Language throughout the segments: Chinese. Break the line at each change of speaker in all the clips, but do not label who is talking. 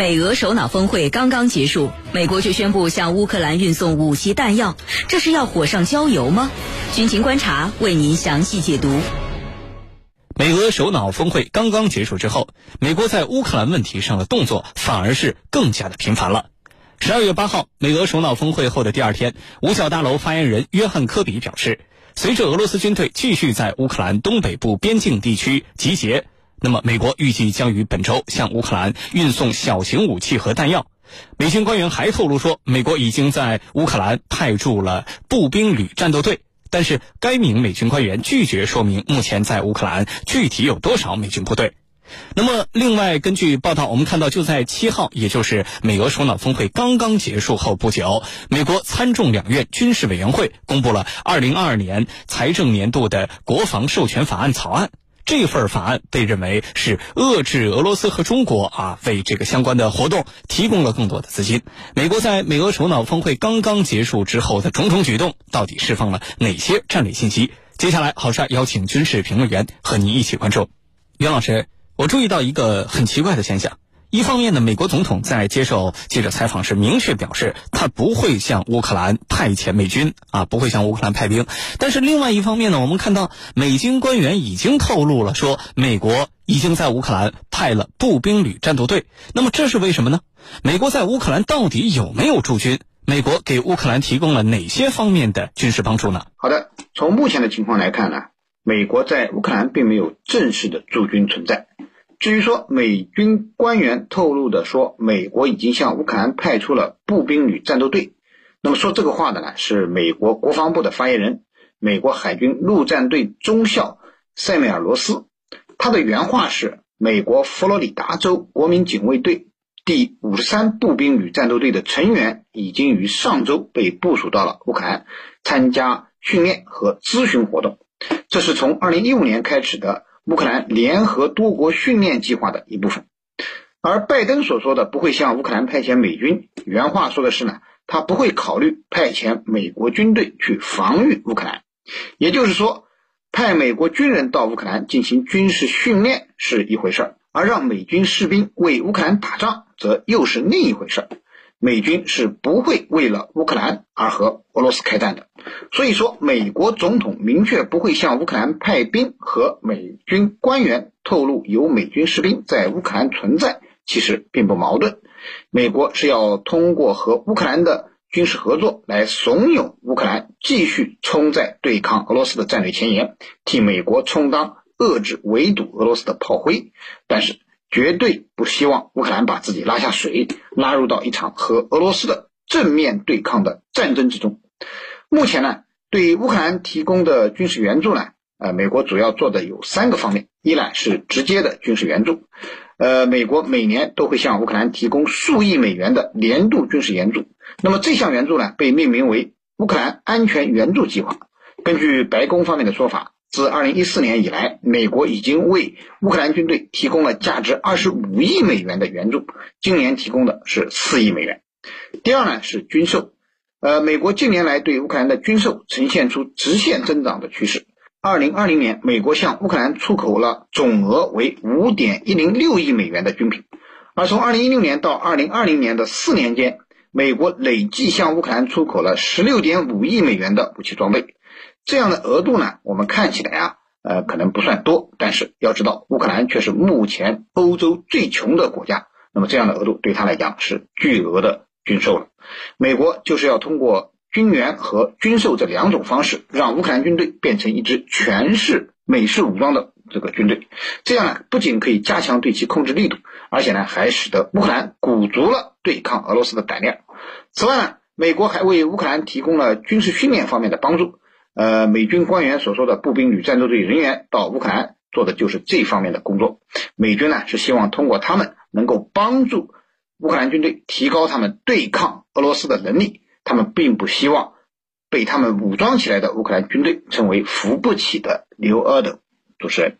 美俄首脑峰会刚刚结束，美国却宣布向乌克兰运送武器弹药，这是要火上浇油吗？军情观察为您详细解读。
美俄首脑峰会刚刚结束之后，美国在乌克兰问题上的动作反而是更加的频繁了。十二月八号，美俄首脑峰会后的第二天，五角大楼发言人约翰科比表示，随着俄罗斯军队继续在乌克兰东北部边境地区集结。那么，美国预计将于本周向乌克兰运送小型武器和弹药。美军官员还透露说，美国已经在乌克兰派驻了步兵旅战斗队，但是该名美军官员拒绝说明目前在乌克兰具体有多少美军部队。那么，另外根据报道，我们看到就在七号，也就是美俄首脑峰会刚刚结束后不久，美国参众两院军事委员会公布了二零二二年财政年度的国防授权法案草案。这份法案被认为是遏制俄罗斯和中国啊，为这个相关的活动提供了更多的资金。美国在美俄首脑峰会刚刚结束之后的种种举动，到底释放了哪些战略信息？接下来，郝帅邀请军事评论员和您一起关注。袁老师，我注意到一个很奇怪的现象。一方面呢，美国总统在接受记者采访时明确表示，他不会向乌克兰派遣美军啊，不会向乌克兰派兵。但是另外一方面呢，我们看到美军官员已经透露了，说美国已经在乌克兰派了步兵旅战斗队。那么这是为什么呢？美国在乌克兰到底有没有驻军？美国给乌克兰提供了哪些方面的军事帮助呢？
好的，从目前的情况来看呢，美国在乌克兰并没有正式的驻军存在。至于说美军官员透露的说，美国已经向乌克兰派出了步兵旅战斗队，那么说这个话的呢是美国国防部的发言人，美国海军陆战队中校塞缪尔罗斯，他的原话是：美国佛罗里达州国民警卫队第五十三步兵旅战斗队的成员已经于上周被部署到了乌克兰，参加训练和咨询活动，这是从二零一五年开始的。乌克兰联合多国训练计划的一部分，而拜登所说的不会向乌克兰派遣美军，原话说的是呢，他不会考虑派遣美国军队去防御乌克兰。也就是说，派美国军人到乌克兰进行军事训练是一回事儿，而让美军士兵为乌克兰打仗则又是另一回事儿。美军是不会为了乌克兰而和俄罗斯开战的，所以说美国总统明确不会向乌克兰派兵，和美军官员透露有美军士兵在乌克兰存在，其实并不矛盾。美国是要通过和乌克兰的军事合作来怂恿乌克兰继续冲在对抗俄罗斯的战略前沿，替美国充当遏制围堵俄罗斯的炮灰，但是。绝对不希望乌克兰把自己拉下水，拉入到一场和俄罗斯的正面对抗的战争之中。目前呢，对乌克兰提供的军事援助呢，呃，美国主要做的有三个方面：一呢是直接的军事援助，呃，美国每年都会向乌克兰提供数亿美元的年度军事援助。那么这项援助呢，被命名为乌克兰安全援助计划。根据白宫方面的说法。自2014年以来，美国已经为乌克兰军队提供了价值25亿美元的援助，今年提供的是4亿美元。第二呢是军售，呃，美国近年来对乌克兰的军售呈现出直线增长的趋势。2020年，美国向乌克兰出口了总额为5.106亿美元的军品，而从2016年到2020年的四年间，美国累计向乌克兰出口了16.5亿美元的武器装备。这样的额度呢，我们看起来啊，呃，可能不算多，但是要知道，乌克兰却是目前欧洲最穷的国家，那么这样的额度对他来讲是巨额的军售了。美国就是要通过军援和军售这两种方式，让乌克兰军队变成一支全是美式武装的这个军队，这样呢，不仅可以加强对其控制力度，而且呢，还使得乌克兰鼓足了对抗俄罗斯的胆量。此外呢，美国还为乌克兰提供了军事训练方面的帮助。呃，美军官员所说的步兵旅战斗队人员到乌克兰做的就是这方面的工作。美军呢是希望通过他们能够帮助乌克兰军队提高他们对抗俄罗斯的能力。他们并不希望被他们武装起来的乌克兰军队成为扶不起的刘阿斗。主持人，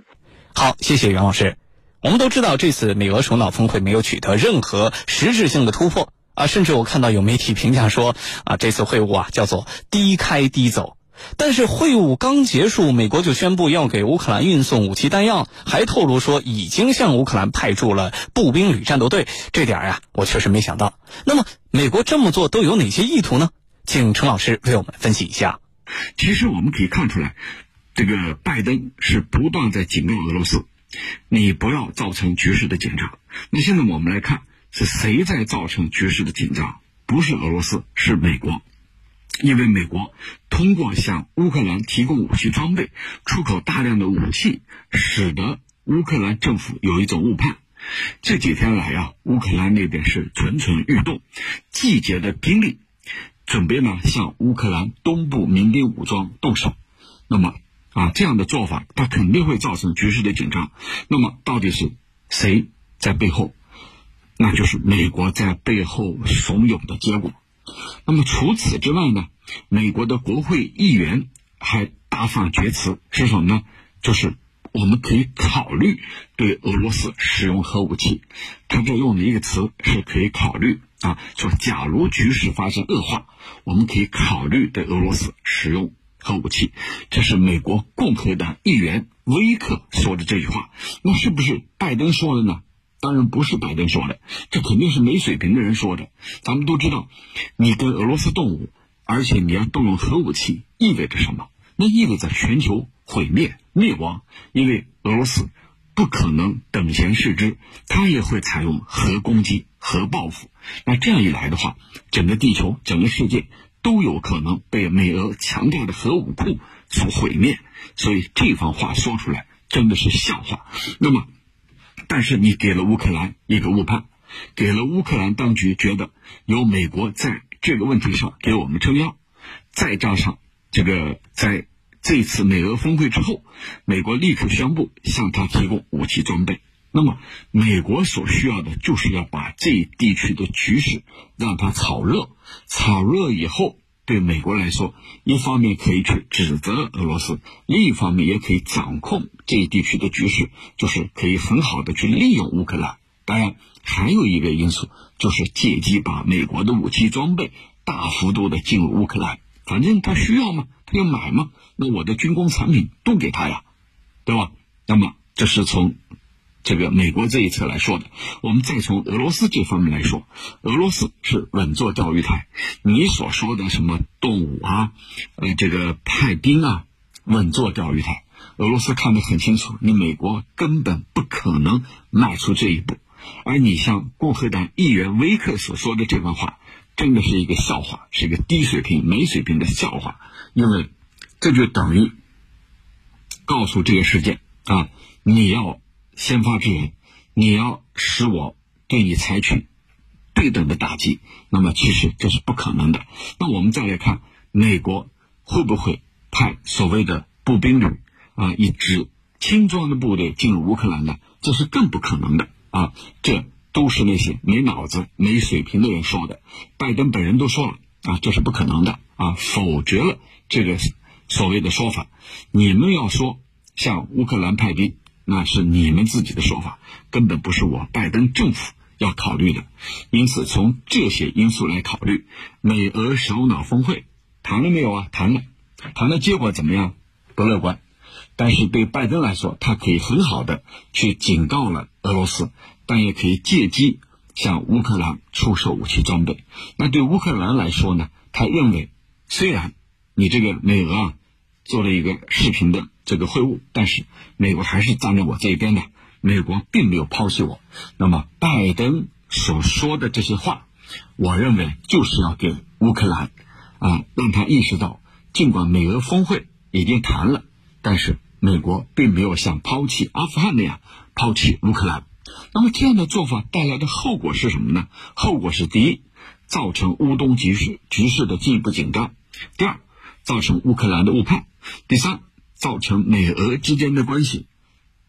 好，谢谢袁老师。我们都知道这次美俄首脑峰会没有取得任何实质性的突破啊，甚至我看到有媒体评价说啊，这次会晤啊叫做低开低走。但是会晤刚结束，美国就宣布要给乌克兰运送武器弹药，还透露说已经向乌克兰派驻了步兵旅战斗队。这点呀，我确实没想到。那么，美国这么做都有哪些意图呢？请陈老师为我们分析一下。
其实我们可以看出来，这个拜登是不断在警告俄罗斯，你不要造成局势的紧张。那现在我们来看，是谁在造成局势的紧张？不是俄罗斯，是美国。因为美国通过向乌克兰提供武器装备、出口大量的武器，使得乌克兰政府有一种误判。这几天来啊，乌克兰那边是蠢蠢欲动，集结的兵力，准备呢向乌克兰东部民兵武装动手。那么啊，这样的做法，它肯定会造成局势的紧张。那么到底是谁在背后？那就是美国在背后怂恿的结果。那么除此之外呢？美国的国会议员还大放厥词，是什么呢？就是我们可以考虑对俄罗斯使用核武器。他这用的一个词是可以考虑啊，说假如局势发生恶化，我们可以考虑对俄罗斯使用核武器。这是美国共和党议员威克说的这句话。那是不是拜登说的呢？当然不是拜登说的，这肯定是没水平的人说的。咱们都知道，你跟俄罗斯动武，而且你要动用核武器，意味着什么？那意味着全球毁灭、灭亡。因为俄罗斯不可能等闲视之，他也会采用核攻击、核报复。那这样一来的话，整个地球、整个世界都有可能被美俄强大的核武库所毁灭。所以这番话说出来真的是笑话。那么。但是你给了乌克兰一个误判，给了乌克兰当局觉得有美国在这个问题上给我们撑腰，再加上这个在这次美俄峰会之后，美国立刻宣布向他提供武器装备。那么美国所需要的就是要把这一地区的局势让它炒热，炒热以后。对美国来说，一方面可以去指责俄罗斯，另一方面也可以掌控这一地区的局势，就是可以很好的去利用乌克兰。当然，还有一个因素就是借机把美国的武器装备大幅度的进入乌克兰。反正他需要吗？他要买吗？那我的军工产品都给他呀，对吧？那么这是从。这个美国这一侧来说的，我们再从俄罗斯这方面来说，俄罗斯是稳坐钓鱼台。你所说的什么动武啊，呃，这个派兵啊，稳坐钓鱼台。俄罗斯看得很清楚，你美国根本不可能迈出这一步。而你像共和党议员威克所说的这番话，真的是一个笑话，是一个低水平、没水平的笑话。因为这就等于告诉这个世界啊，你要。先发制人，你要使我对你采取对等的打击，那么其实这是不可能的。那我们再来看，美国会不会派所谓的步兵旅啊，一支轻装的部队进入乌克兰呢？这是更不可能的啊！这都是那些没脑子、没水平的人说的。拜登本人都说了啊，这是不可能的啊，否决了这个所谓的说法。你们要说向乌克兰派兵。那是你们自己的说法，根本不是我拜登政府要考虑的。因此，从这些因素来考虑，美俄首脑峰会谈了没有啊？谈了，谈的结果怎么样？不乐观。但是对拜登来说，他可以很好的去警告了俄罗斯，但也可以借机向乌克兰出售武器装备。那对乌克兰来说呢？他认为，虽然你这个美俄啊做了一个视频的。这个会晤，但是美国还是站在我这一边的。美国并没有抛弃我。那么，拜登所说的这些话，我认为就是要给乌克兰啊，让他意识到，尽管美俄峰会已经谈了，但是美国并没有像抛弃阿富汗那样抛弃乌克兰。那么，这样的做法带来的后果是什么呢？后果是：第一，造成乌东局势局势的进一步紧张；第二，造成乌克兰的误判；第三。造成美俄之间的关系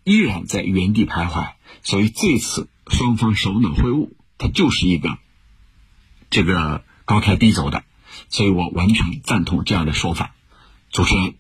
依然在原地徘徊，所以这次双方首脑会晤，它就是一个这个高开低走的，所以我完全赞同这样的说法。主持人，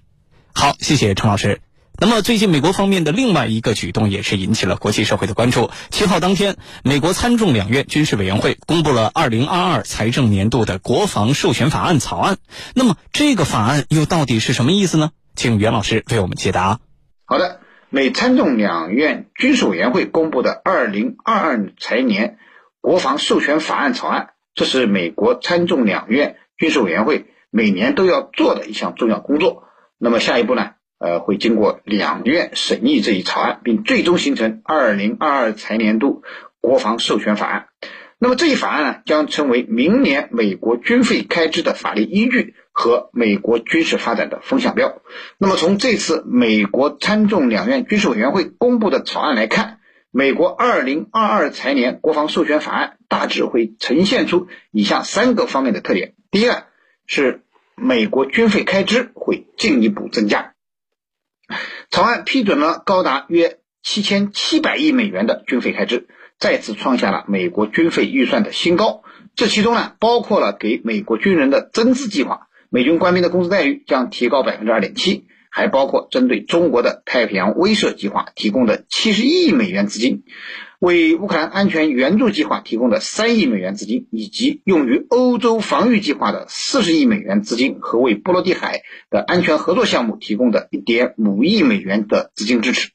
好，谢谢陈老师。那么，最近美国方面的另外一个举动也是引起了国际社会的关注。七号当天，美国参众两院军事委员会公布了二零二二财政年度的国防授权法案草案。那么，这个法案又到底是什么意思呢？请袁老师为我们解答。
好的，美参众两院军事委员会公布的二零二二财年国防授权法案草案，这是美国参众两院军事委员会每年都要做的一项重要工作。那么，下一步呢？呃，会经过两院审议这一草案，并最终形成二零二二财年度国防授权法案。那么这一法案呢，将成为明年美国军费开支的法律依据和美国军事发展的风向标。那么从这次美国参众两院军事委员会公布的草案来看，美国二零二二财年国防授权法案大致会呈现出以下三个方面的特点：第一呢是美国军费开支会进一步增加。草案批准了高达约七千七百亿美元的军费开支，再次创下了美国军费预算的新高。这其中呢，包括了给美国军人的增资计划，美军官兵的工资待遇将提高百分之二点七，还包括针对中国的太平洋威慑计划提供的七十亿美元资金。为乌克兰安全援助计划提供的三亿美元资金，以及用于欧洲防御计划的四十亿美元资金，和为波罗的海的安全合作项目提供的一点五亿美元的资金支持。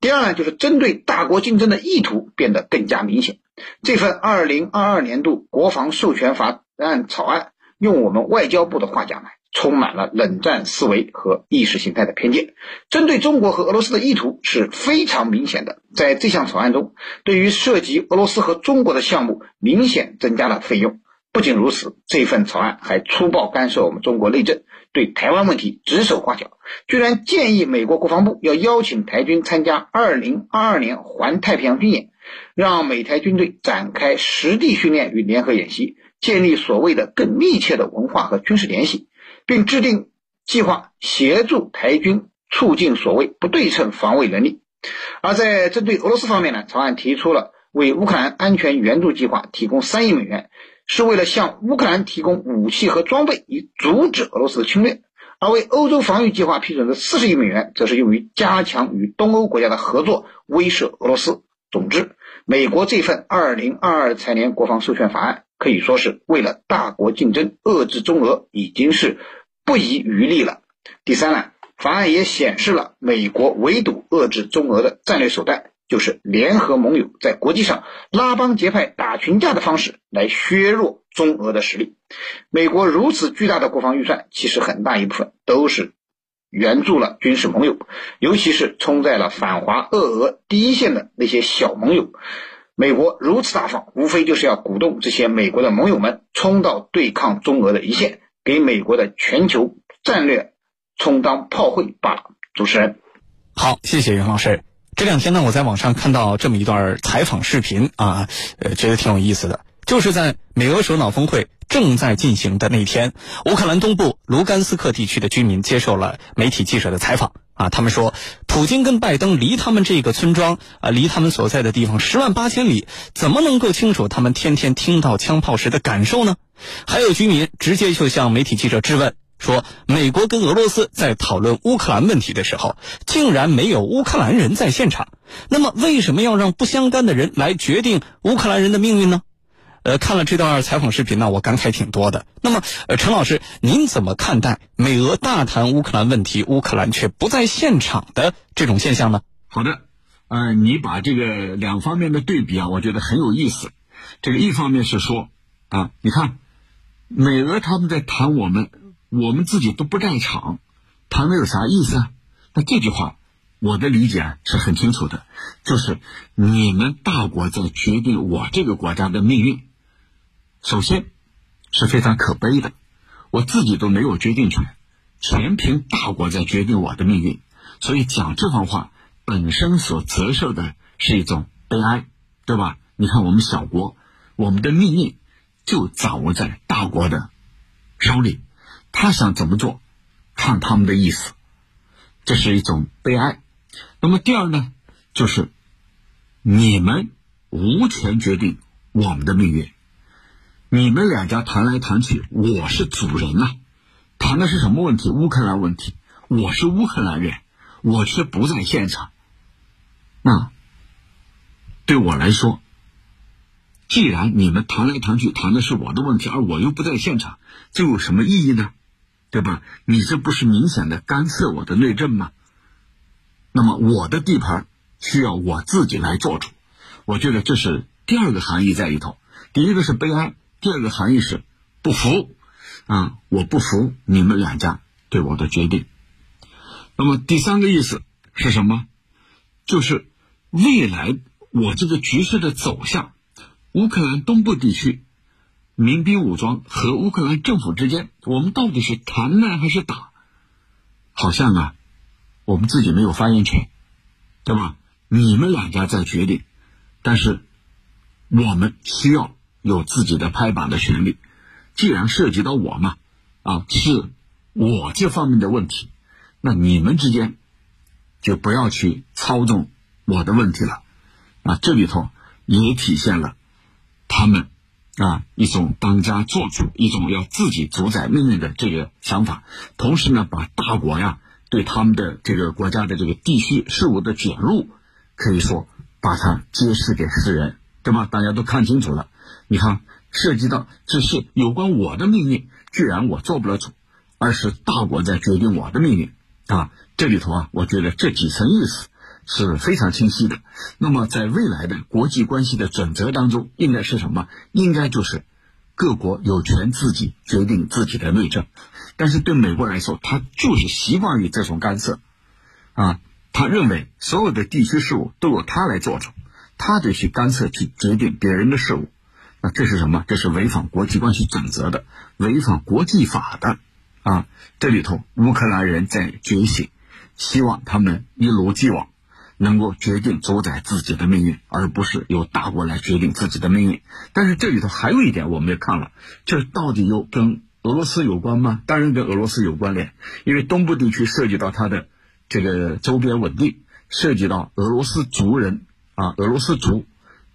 第二呢，就是针对大国竞争的意图变得更加明显。这份二零二二年度国防授权法案草案，用我们外交部的话讲呢。充满了冷战思维和意识形态的偏见，针对中国和俄罗斯的意图是非常明显的。在这项草案中，对于涉及俄罗斯和中国的项目，明显增加了费用。不仅如此，这份草案还粗暴干涉我们中国内政，对台湾问题指手画脚，居然建议美国国防部要邀请台军参加2022年环太平洋军演，让美台军队展开实地训练与联合演习，建立所谓的更密切的文化和军事联系。并制定计划协助台军促进所谓不对称防卫能力。而在针对俄罗斯方面呢，草案提出了为乌克兰安全援助计划提供三亿美元，是为了向乌克兰提供武器和装备，以阻止俄罗斯的侵略；而为欧洲防御计划批准的四十亿美元，则是用于加强与东欧国家的合作，威慑俄罗斯。总之，美国这份二零二二财年国防授权法案。可以说是为了大国竞争遏制中俄，已经是不遗余力了。第三呢，法案也显示了美国围堵遏制中俄的战略手段，就是联合盟友在国际上拉帮结派、打群架的方式来削弱中俄的实力。美国如此巨大的国防预算，其实很大一部分都是援助了军事盟友，尤其是冲在了反华恶俄第一线的那些小盟友。美国如此大方，无非就是要鼓动这些美国的盟友们冲到对抗中俄的一线，给美国的全球战略充当炮灰罢了。主持人，
好，谢谢袁老师。这两天呢，我在网上看到这么一段采访视频啊，呃，觉得挺有意思的。就是在美俄首脑峰会正在进行的那天，乌克兰东部卢甘斯克地区的居民接受了媒体记者的采访。啊，他们说，普京跟拜登离他们这个村庄啊，离他们所在的地方十万八千里，怎么能够清楚他们天天听到枪炮时的感受呢？还有居民直接就向媒体记者质问说，美国跟俄罗斯在讨论乌克兰问题的时候，竟然没有乌克兰人在现场，那么为什么要让不相干的人来决定乌克兰人的命运呢？呃，看了这段采访视频呢，我感慨挺多的。那么，呃，陈老师，您怎么看待美俄大谈乌克兰问题，乌克兰却不在现场的这种现象呢？
好的，呃，你把这个两方面的对比啊，我觉得很有意思。这个一方面是说啊，你看，美俄他们在谈我们，我们自己都不在场，谈的有啥意思啊？那这句话，我的理解是很清楚的，就是你们大国在决定我这个国家的命运。首先，是非常可悲的，我自己都没有决定权，全凭大国在决定我的命运。所以讲这番话本身所折射的是一种悲哀，对吧？你看我们小国，我们的命运就掌握在大国的手里，他想怎么做，看他们的意思，这是一种悲哀。那么第二呢，就是你们无权决定我们的命运。你们两家谈来谈去，我是主人啊，谈的是什么问题？乌克兰问题。我是乌克兰人，我却不在现场，那对我来说，既然你们谈来谈去谈的是我的问题，而我又不在现场，这有什么意义呢？对吧？你这不是明显的干涉我的内政吗？那么我的地盘需要我自己来做主，我觉得这是第二个含义在里头。第一个是悲哀，第二个含义是不服啊！我不服你们两家对我的决定。那么第三个意思是什么？就是未来我这个局势的走向，乌克兰东部地区民兵武装和乌克兰政府之间，我们到底是谈呢还是打？好像啊，我们自己没有发言权，对吧？你们两家在决定，但是我们需要有自己的拍板的权利。既然涉及到我嘛，啊，是我这方面的问题。那你们之间就不要去操纵我的问题了，啊，这里头也体现了他们啊一种当家做主、一种要自己主宰命运的这个想法。同时呢，把大国呀对他们的这个国家的这个地区事务的卷入，可以说把它揭示给世人，对吧？大家都看清楚了。你看，涉及到这是有关我的命运，居然我做不了主，而是大国在决定我的命运。啊，这里头啊，我觉得这几层意思是非常清晰的。那么，在未来的国际关系的准则当中，应该是什么？应该就是各国有权自己决定自己的内政。但是对美国来说，他就是习惯于这种干涉。啊，他认为所有的地区事务都由他来做主，他得去干涉去决定别人的事务。那这是什么？这是违反国际关系准则的，违反国际法的。啊，这里头乌克兰人在觉醒，希望他们一如既往能够决定主宰自己的命运，而不是由大国来决定自己的命运。但是这里头还有一点，我们也看了，这到底又跟俄罗斯有关吗？当然跟俄罗斯有关联，因为东部地区涉及到它的这个周边稳定，涉及到俄罗斯族人啊，俄罗斯族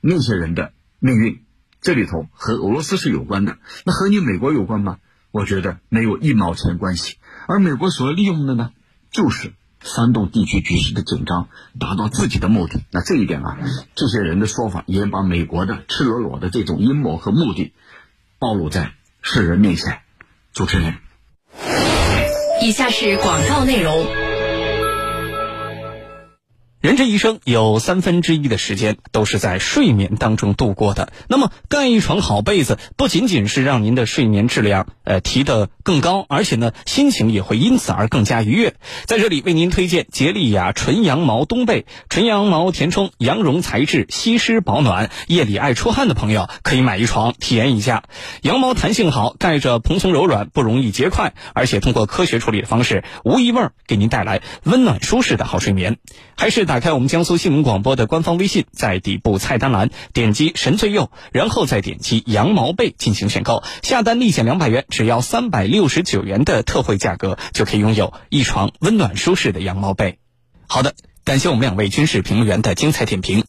那些人的命运，这里头和俄罗斯是有关的。那和你美国有关吗？我觉得没有一毛钱关系，而美国所利用的呢，就是煽动地区局势的紧张，达到自己的目的。那这一点啊，这些人的说法也把美国的赤裸裸的这种阴谋和目的暴露在世人面前。主持人，
以下是广告内容。
人这一生有三分之一的时间都是在睡眠当中度过的。那么，盖一床好被子，不仅仅是让您的睡眠质量呃提得更高，而且呢，心情也会因此而更加愉悦。在这里为您推荐洁丽雅纯羊毛冬被，纯羊毛填充，羊绒材质，吸湿保暖。夜里爱出汗的朋友可以买一床体验一下。羊毛弹性好，盖着蓬松柔软，不容易结块，而且通过科学处理的方式，无异味儿，给您带来温暖舒适的好睡眠。还是。打开我们江苏新闻广播的官方微信，在底部菜单栏点击“神最右”，然后再点击“羊毛被”进行选购，下单立减两百元，只要三百六十九元的特惠价格，就可以拥有一床温暖舒适的羊毛被。好的，感谢我们两位军事评论员的精彩点评。